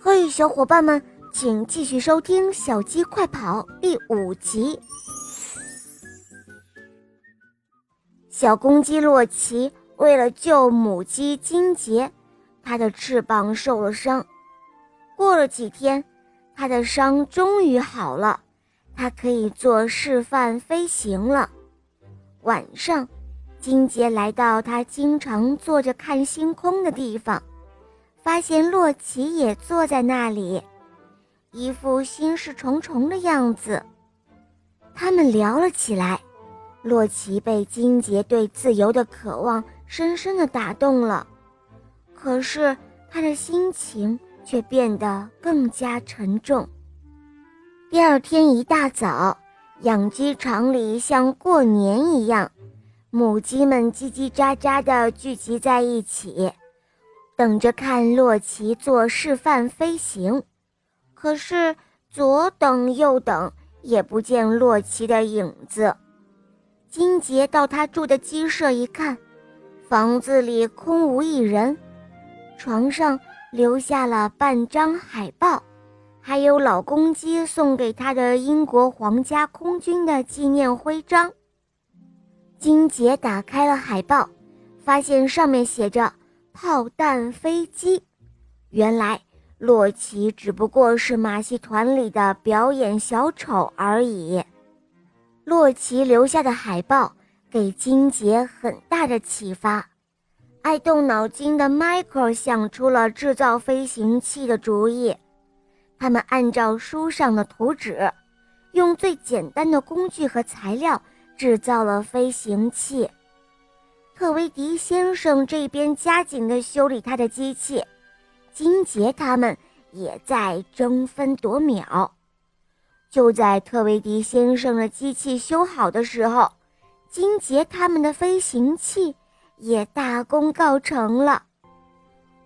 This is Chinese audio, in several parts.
嘿，小伙伴们，请继续收听《小鸡快跑》第五集。小公鸡洛奇为了救母鸡金杰，它的翅膀受了伤。过了几天，它的伤终于好了，它可以做示范飞行了。晚上，金杰来到他经常坐着看星空的地方。发现洛奇也坐在那里，一副心事重重的样子。他们聊了起来。洛奇被金杰对自由的渴望深深的打动了，可是他的心情却变得更加沉重。第二天一大早，养鸡场里像过年一样，母鸡们叽叽喳喳地聚集在一起。等着看洛奇做示范飞行，可是左等右等也不见洛奇的影子。金杰到他住的鸡舍一看，房子里空无一人，床上留下了半张海报，还有老公鸡送给他的英国皇家空军的纪念徽章。金杰打开了海报，发现上面写着。炮弹飞机，原来洛奇只不过是马戏团里的表演小丑而已。洛奇留下的海报给金杰很大的启发，爱动脑筋的迈克尔想出了制造飞行器的主意。他们按照书上的图纸，用最简单的工具和材料制造了飞行器。特维迪先生这边加紧的修理他的机器，金杰他们也在争分夺秒。就在特维迪先生的机器修好的时候，金杰他们的飞行器也大功告成了。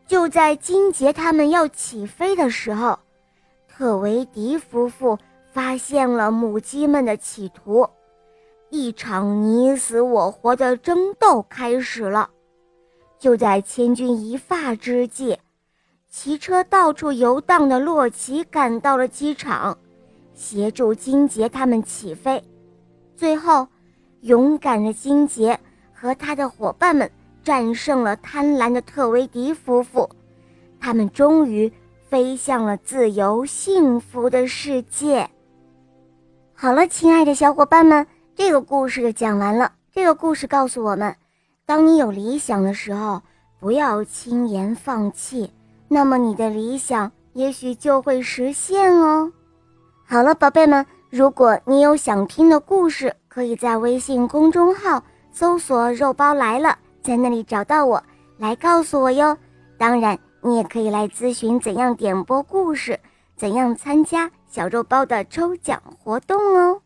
就在金杰他们要起飞的时候，特维迪夫妇发现了母鸡们的企图。一场你死我活的争斗开始了。就在千钧一发之际，骑车到处游荡的洛奇赶到了机场，协助金杰他们起飞。最后，勇敢的金杰和他的伙伴们战胜了贪婪的特维迪夫妇，他们终于飞向了自由幸福的世界。好了，亲爱的小伙伴们。这个故事讲完了。这个故事告诉我们，当你有理想的时候，不要轻言放弃，那么你的理想也许就会实现哦。好了，宝贝们，如果你有想听的故事，可以在微信公众号搜索“肉包来了”，在那里找到我，来告诉我哟。当然，你也可以来咨询怎样点播故事，怎样参加小肉包的抽奖活动哦。